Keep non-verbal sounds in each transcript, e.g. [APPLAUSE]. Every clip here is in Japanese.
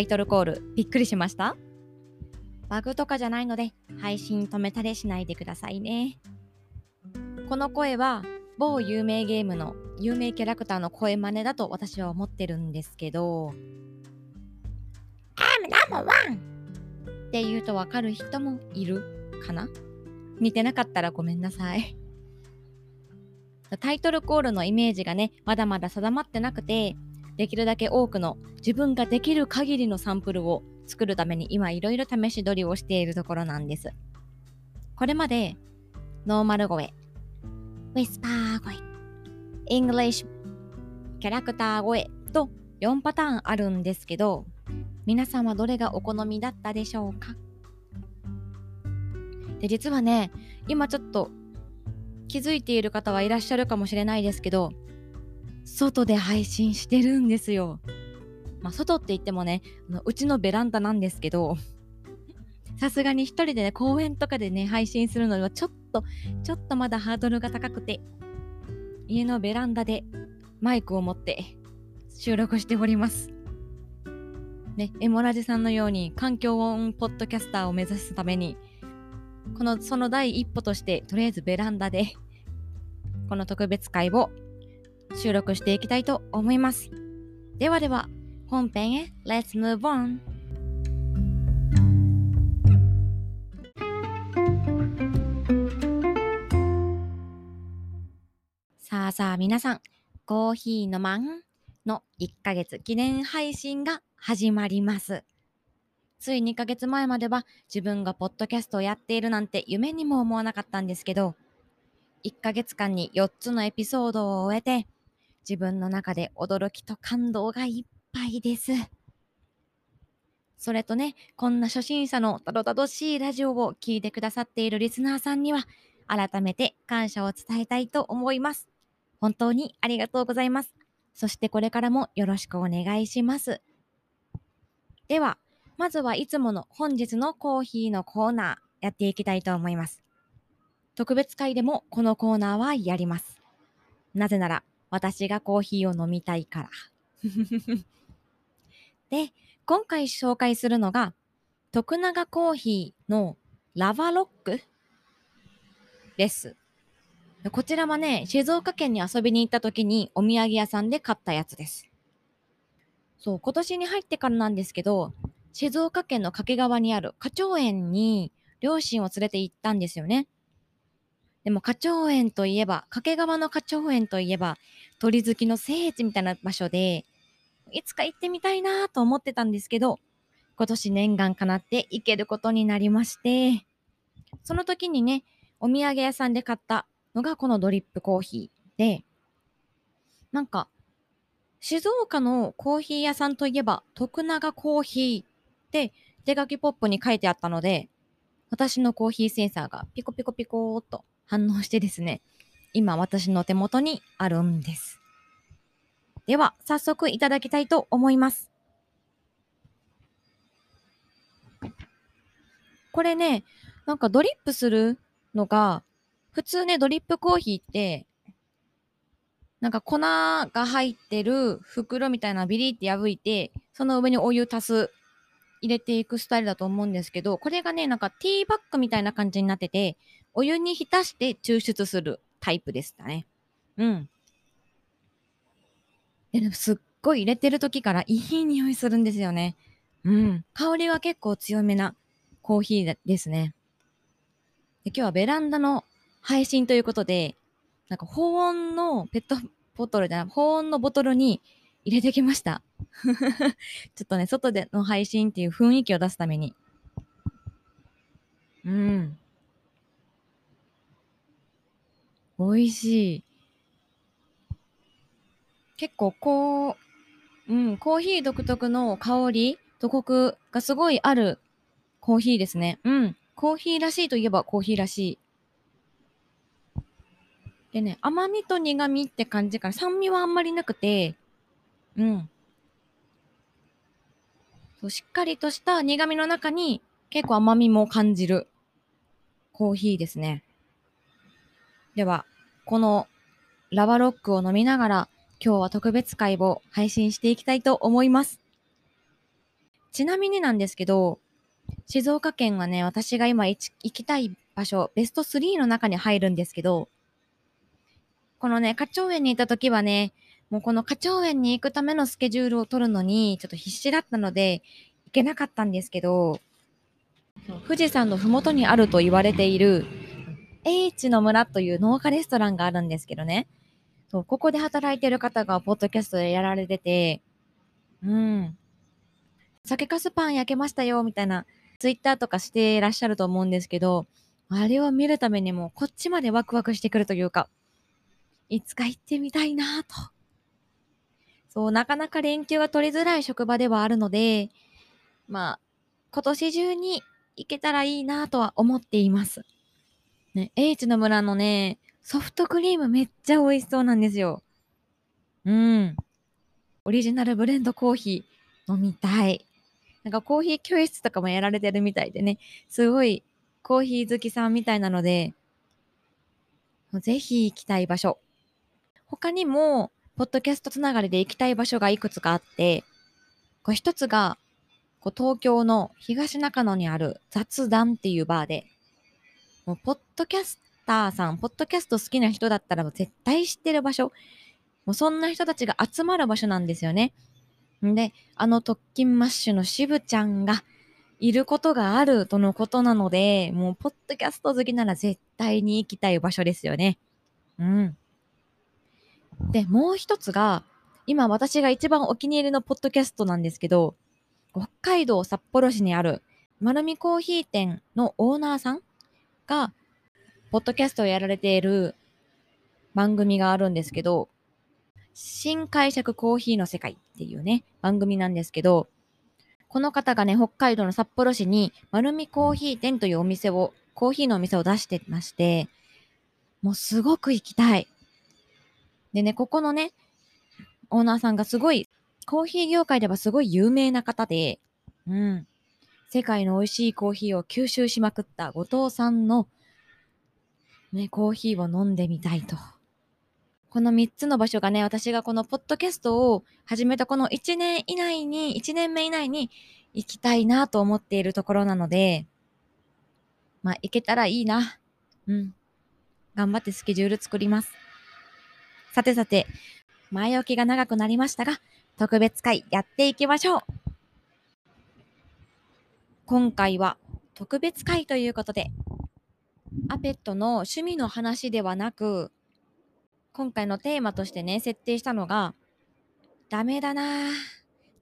タイトルコールびっくりしました？バグとかじゃないので配信止めたりしないでくださいね。この声は某有名ゲームの有名キャラクターの声真似だと私は思ってるんですけど I'm number one! って言うとわかる人もいるかな？似てなかったらごめんなさい。タイトルコールのイメージがね、まだまだ定まってなくて、できるだけ多くの自分ができる限りのサンプルを作るために今いろいろ試し撮りをしているところなんです。これまでノーマル声、 whisper 声、 English、キャラクター声と4パターンあるんですけど、皆さんはどれがお好みだったでしょうか？で、実はね、今ちょっと気づいている方はいらっしゃるかもしれないですけど、外で配信してるんですよ。まあ、外って言ってもね、うちのベランダなんですけど、さすがに一人でね、公園とかでね、配信するのはちょっと、ちょっとまだハードルが高くて、家のベランダでマイクを持って収録しております。ね、エモラジさんのように環境音ポッドキャスターを目指すために、この、その第一歩として、とりあえずベランダで、この特別会を収録していきたいと思います。ではでは、本編へ Let's move on! さあさあ皆さん、コーヒーのマンの1ヶ月記念配信が始まります。つい2ヶ月前までは自分がポッドキャストをやっているなんて夢にも思わなかったんですけど、1ヶ月間に4つのエピソードを終えて、自分の中で驚きと感動がいっぱいです。それとね、こんな初心者のたどたどしいラジオを聴いてくださっているリスナーさんには、改めて感謝を伝えたいと思います。本当にありがとうございます。そしてこれからもよろしくお願いします。では、まずはいつもの本日のコーヒーのコーナーやっていきたいと思います。特別会でもこのコーナーはやります。なぜなら私がコーヒーを飲みたいから。[LAUGHS] で、今回紹介するのが徳永コーヒーのラバロックです。こちらはね、静岡県に遊びに行った時にお土産屋さんで買ったやつです。そう、今年に入ってからなんですけど、静岡県の掛川にある花鳥園に両親を連れて行ったんですよね。でも花鳥園といえば、掛川の花鳥園といえば、鳥好きの聖地みたいな場所で、いつか行ってみたいなと思ってたんですけど、今年念願かなって行けることになりまして、その時にね、お土産屋さんで買ったのがこのドリップコーヒーで、なんか、静岡のコーヒー屋さんといえば、徳永コーヒーって手書きポップに書いてあったので、私のコーヒーセンサーがピコピコピコーっと反応してですね、今私の手元にあるんです。では、早速いただきたいと思います。これね、なんかドリップするのが、普通ね、ドリップコーヒーって、なんか粉が入ってる袋みたいなビリって破いて、その上にお湯足す入れていくスタイルだと思うんですけど、これがね、なんかティーバッグみたいな感じになってて、お湯に浸して抽出するタイプでしたね。うん。で、もすっごい入れてる時からいい匂いするんですよね。うん。香りは結構強めなコーヒーですね。で今日はベランダの配信ということで、なんか保温のペットボトルじゃない、保温のボトルに入れてきました。[LAUGHS] ちょっとね、外での配信っていう雰囲気を出すために。うん。美味しい。結構こう、うん、コーヒー独特の香りとコクがすごいあるコーヒーですね。うん。コーヒーらしいといえばコーヒーらしい。でね、甘みと苦みって感じから、酸味はあんまりなくて、うん。そうしっかりとした苦味の中に結構甘みも感じるコーヒーですね。では、このラバロックを飲みながら今日は特別会を配信していきたいと思います。ちなみになんですけど、静岡県はね、私が今行きたい場所、ベスト3の中に入るんですけど、このね、花鳥園に行った時はね、もうこの花鳥園に行くためのスケジュールを取るのに、ちょっと必死だったので、行けなかったんですけど、富士山のふもとにあると言われている、H の村という農家レストランがあるんですけどね。そう、ここで働いてる方がポッドキャストでやられてて、うん。酒かすパン焼けましたよ、みたいな、ツイッターとかしていらっしゃると思うんですけど、あれを見るためにも、こっちまでワクワクしてくるというか、いつか行ってみたいなと。そう、なかなか連休が取りづらい職場ではあるので、まあ、今年中に行けたらいいなとは思っています。ね、H の村のね、ソフトクリームめっちゃ美味しそうなんですよ。うん。オリジナルブレンドコーヒー飲みたい。なんかコーヒー教室とかもやられてるみたいでね、すごいコーヒー好きさんみたいなので、ぜひ行きたい場所。他にも、ポッドキャストつながりで行きたい場所がいくつかあって、こう一つが、こう東京の東中野にある雑談っていうバーで、もうポッドキャスターさん、ポッドキャスト好きな人だったら絶対知ってる場所。もうそんな人たちが集まる場所なんですよね。んで、あの特勤マッシュの渋ちゃんがいることがあるとのことなので、もうポッドキャスト好きなら絶対に行きたい場所ですよね。うん。で、もう一つが、今私が一番お気に入りのポッドキャストなんですけど、北海道札幌市にある丸見コーヒー店のオーナーさんが、ポッドキャストをやられている番組があるんですけど、新解釈コーヒーの世界っていうね、番組なんですけど、この方がね、北海道の札幌市に丸見コーヒー店というお店を、コーヒーのお店を出してまして、もうすごく行きたい。でね、ここのね、オーナーさんがすごい、コーヒー業界ではすごい有名な方で、うん。世界の美味しいコーヒーを吸収しまくった後藤さんの、ね、コーヒーを飲んでみたいと。この3つの場所がね、私がこのポッドキャストを始めたこの1年以内に、1年目以内に行きたいなと思っているところなので、まあ、行けたらいいな。うん。頑張ってスケジュール作ります。さてさて、前置きが長くなりましたが、特別会やっていきましょう。今回は特別会ということで、アペットの趣味の話ではなく、今回のテーマとしてね、設定したのが、ダメだなぁ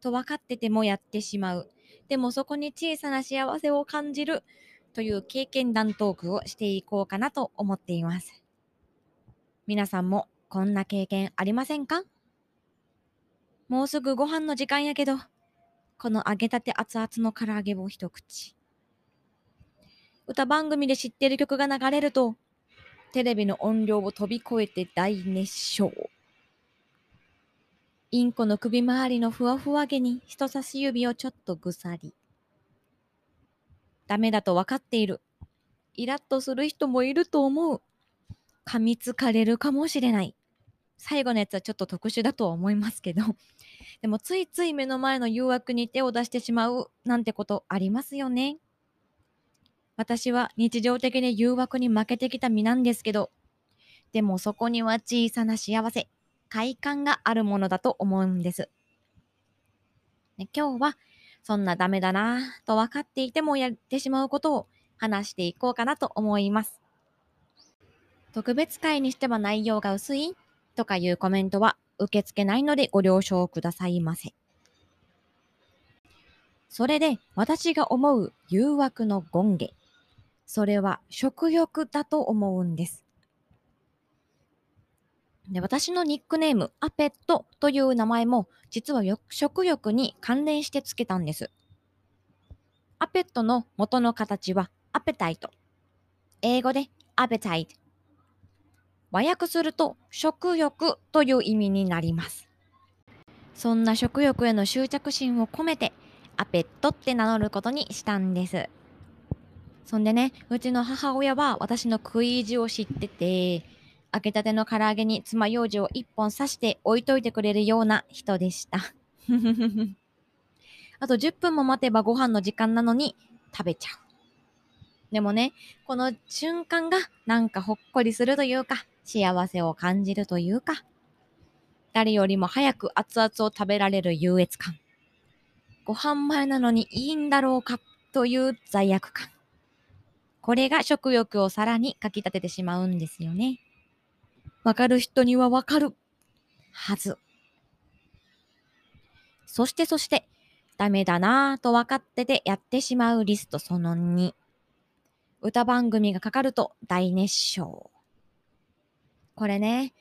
と分かっててもやってしまう。でもそこに小さな幸せを感じるという経験談トークをしていこうかなと思っています。皆さんもこんな経験ありませんか？もうすぐご飯の時間やけど、この揚げたて熱々の唐揚げを一口。歌番組で知ってる曲が流れると、テレビの音量を飛び越えて大熱唱。インコの首周りのふわふわ毛に人差し指をちょっとぐさり。ダメだと分かっている。イラッとする人もいると思う。噛みつかれるかもしれない。最後のやつはちょっと特殊だとは思いますけど、[LAUGHS] でもついつい目の前の誘惑に手を出してしまうなんてことありますよね。私は日常的に誘惑に負けてきた身なんですけど、でもそこには小さな幸せ、快感があるものだと思うんです。ね、今日はそんなダメだなぁと分かっていてもやってしまうことを話していこうかなと思います。特別会にしては内容が薄いとかいうコメントは受け付けないのでご了承くださいませ。それで私が思う誘惑の権下。それは食欲だと思うんです。で私のニックネーム、アペットという名前も実は食欲に関連してつけたんです。アペットの元の形はアペタイト。英語でアペタイト。和訳すると食欲という意味になります。そんな食欲への執着心を込めてアペットって名乗ることにしたんです。そんでね、うちの母親は私の食い意地を知ってて、開けたての唐揚げに爪楊枝を一本刺して置いといてくれるような人でした。[LAUGHS] あと10分も待てばご飯の時間なのに食べちゃう。でもね、この瞬間がなんかほっこりするというか、幸せを感じるというか、誰よりも早く熱々を食べられる優越感。ご飯前なのにいいんだろうかという罪悪感。これが食欲をさらにかき立ててしまうんですよね。わかる人にはわかるはず。そしてそして、ダメだなぁと分かっててやってしまうリストその2。歌番組がかかると大熱唱。これね、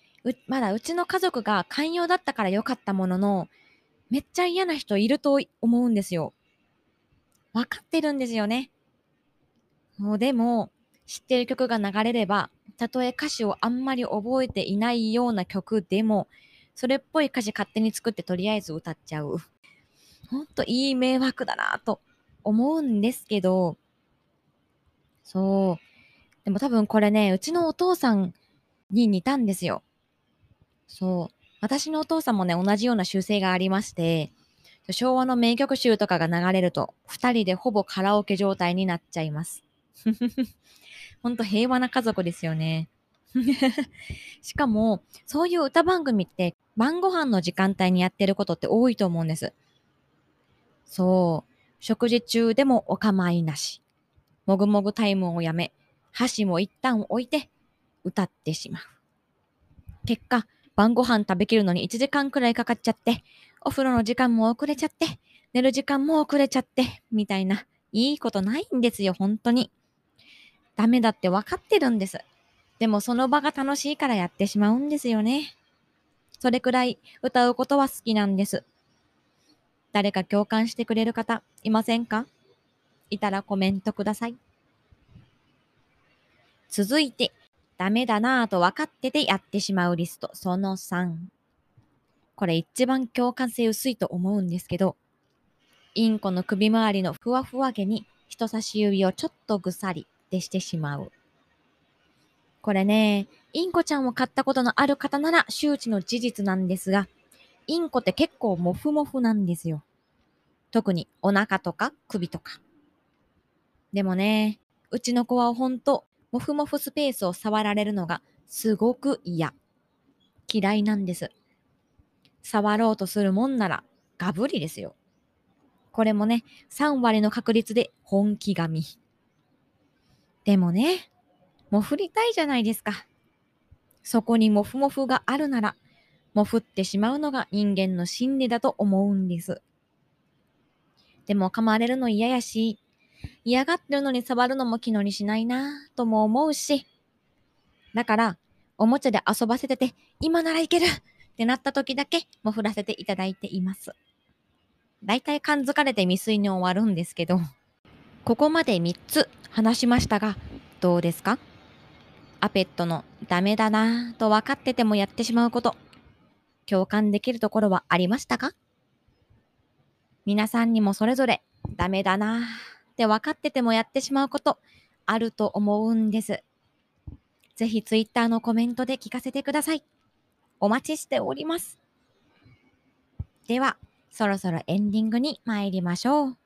まだうちの家族が寛容だったから良かったものの、めっちゃ嫌な人いると思うんですよ。わかってるんですよね。もうでも、知ってる曲が流れれば、たとえ歌詞をあんまり覚えていないような曲でも、それっぽい歌詞勝手に作ってとりあえず歌っちゃう。ほんといい迷惑だなと思うんですけど、そう。でも多分これね、うちのお父さんに似たんですよ。そう。私のお父さんもね、同じような習性がありまして、昭和の名曲集とかが流れると、二人でほぼカラオケ状態になっちゃいます。ほんと平和な家族ですよね。[LAUGHS] しかも、そういう歌番組って晩ご飯の時間帯にやってることって多いと思うんです。そう。食事中でもお構いなし。もぐもぐタイムをやめ、箸も一旦置いて歌ってしまう。結果、晩ご飯食べきるのに1時間くらいかかっちゃって、お風呂の時間も遅れちゃって、寝る時間も遅れちゃって、みたいな、いいことないんですよ、本当に。ダメだって分かってるんです。でもその場が楽しいからやってしまうんですよね。それくらい歌うことは好きなんです。誰か共感してくれる方いませんか？いたらコメントください。続いて、ダメだなぁと分かっててやってしまうリスト、その3。これ一番共感性薄いと思うんですけど、インコの首周りのふわふわ毛に人差し指をちょっとぐさりでしてしまう。これね、インコちゃんを飼ったことのある方なら周知の事実なんですが、インコって結構モフモフなんですよ。特にお腹とか首とか。でもね、うちの子はほんと、モフモフスペースを触られるのがすごく嫌。嫌いなんです。触ろうとするもんなら、ガブリですよ。これもね、3割の確率で本気髪。でもね、もふりたいじゃないですか。そこにモフモフがあるなら、もふってしまうのが人間の心理だと思うんです。でも噛まれるの嫌やし、嫌がってるのに触るのも気乗りしないなぁとも思うし。だから、おもちゃで遊ばせてて、今ならいけるってなった時だけも振らせていただいています。だいたい感づかれて未遂に終わるんですけど、ここまで3つ話しましたが、どうですか？アペットのダメだなぁと分かっててもやってしまうこと、共感できるところはありましたか？皆さんにもそれぞれダメだなぁって分かっててもやってしまうことあると思うんです。ぜひツイッターのコメントで聞かせてください。お待ちしております。では、そろそろエンディングに参りましょう。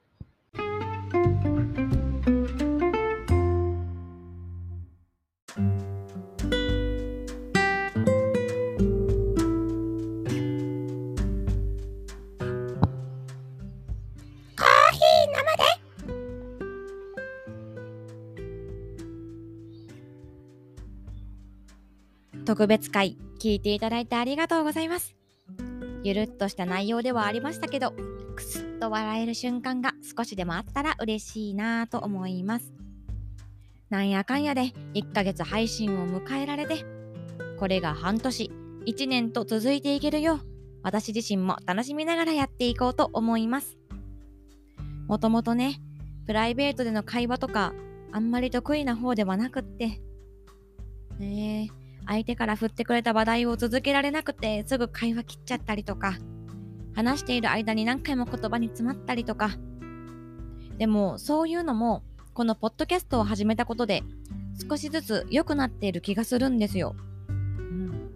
特別会聞いていただいてありがとうございます。ゆるっとした内容ではありましたけど、くすっと笑える瞬間が少しでもあったら嬉しいなぁと思います。なんやかんやで1ヶ月配信を迎えられて、これが半年、1年と続いていけるよう、私自身も楽しみながらやっていこうと思います。もともとね、プライベートでの会話とか、あんまり得意な方ではなくって、ねえ、相手から振ってくれた話題を続けられなくてすぐ会話切っちゃったりとか、話している間に何回も言葉に詰まったりとか。でもそういうのもこのポッドキャストを始めたことで少しずつ良くなっている気がするんですよ。うん、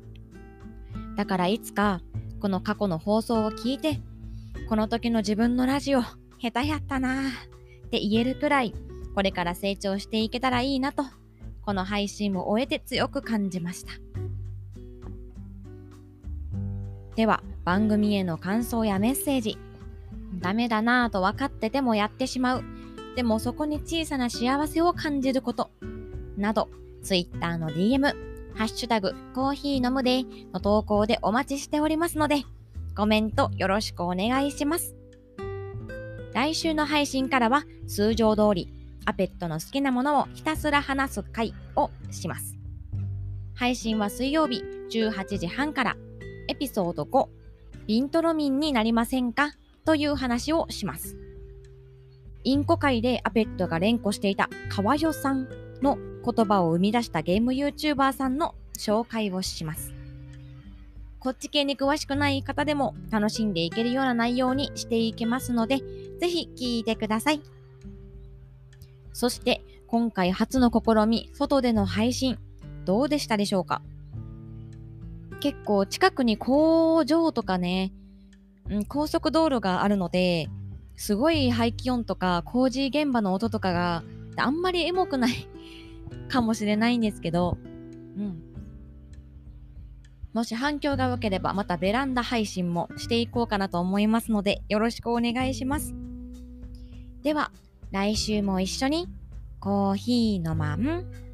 だからいつかこの過去の放送を聞いてこの時の自分のラジオ下手やったなって言えるくらい、これから成長していけたらいいなと、この配信を終えて強く感じました。では、番組への感想やメッセージ、ダメだなぁと分かっててもやってしまう、でもそこに小さな幸せを感じること、など、Twitter の DM、ハッシュタグ、コーヒー飲むでの投稿でお待ちしておりますので、コメントよろしくお願いします。来週の配信からは通常通り、アペットの好きなものをひたすら話す回をします。配信は水曜日18時半からエピソード5、ビントロミンになりませんか？という話をします。インコ界でアペットが連呼していた川代さんの言葉を生み出したゲーム YouTuber さんの紹介をします。こっち系に詳しくない方でも楽しんでいけるような内容にしていけますので、ぜひ聞いてください。そして今回初の試み、外での配信、どうでしたでしょうか？結構近くに工場とかね、うん、高速道路があるので、すごい排気音とか工事現場の音とかがあんまりエモくない [LAUGHS] かもしれないんですけど、うん。もし反響が良ければまたベランダ配信もしていこうかなと思いますのでよろしくお願いします。では、来週も一緒にコーヒーのまん。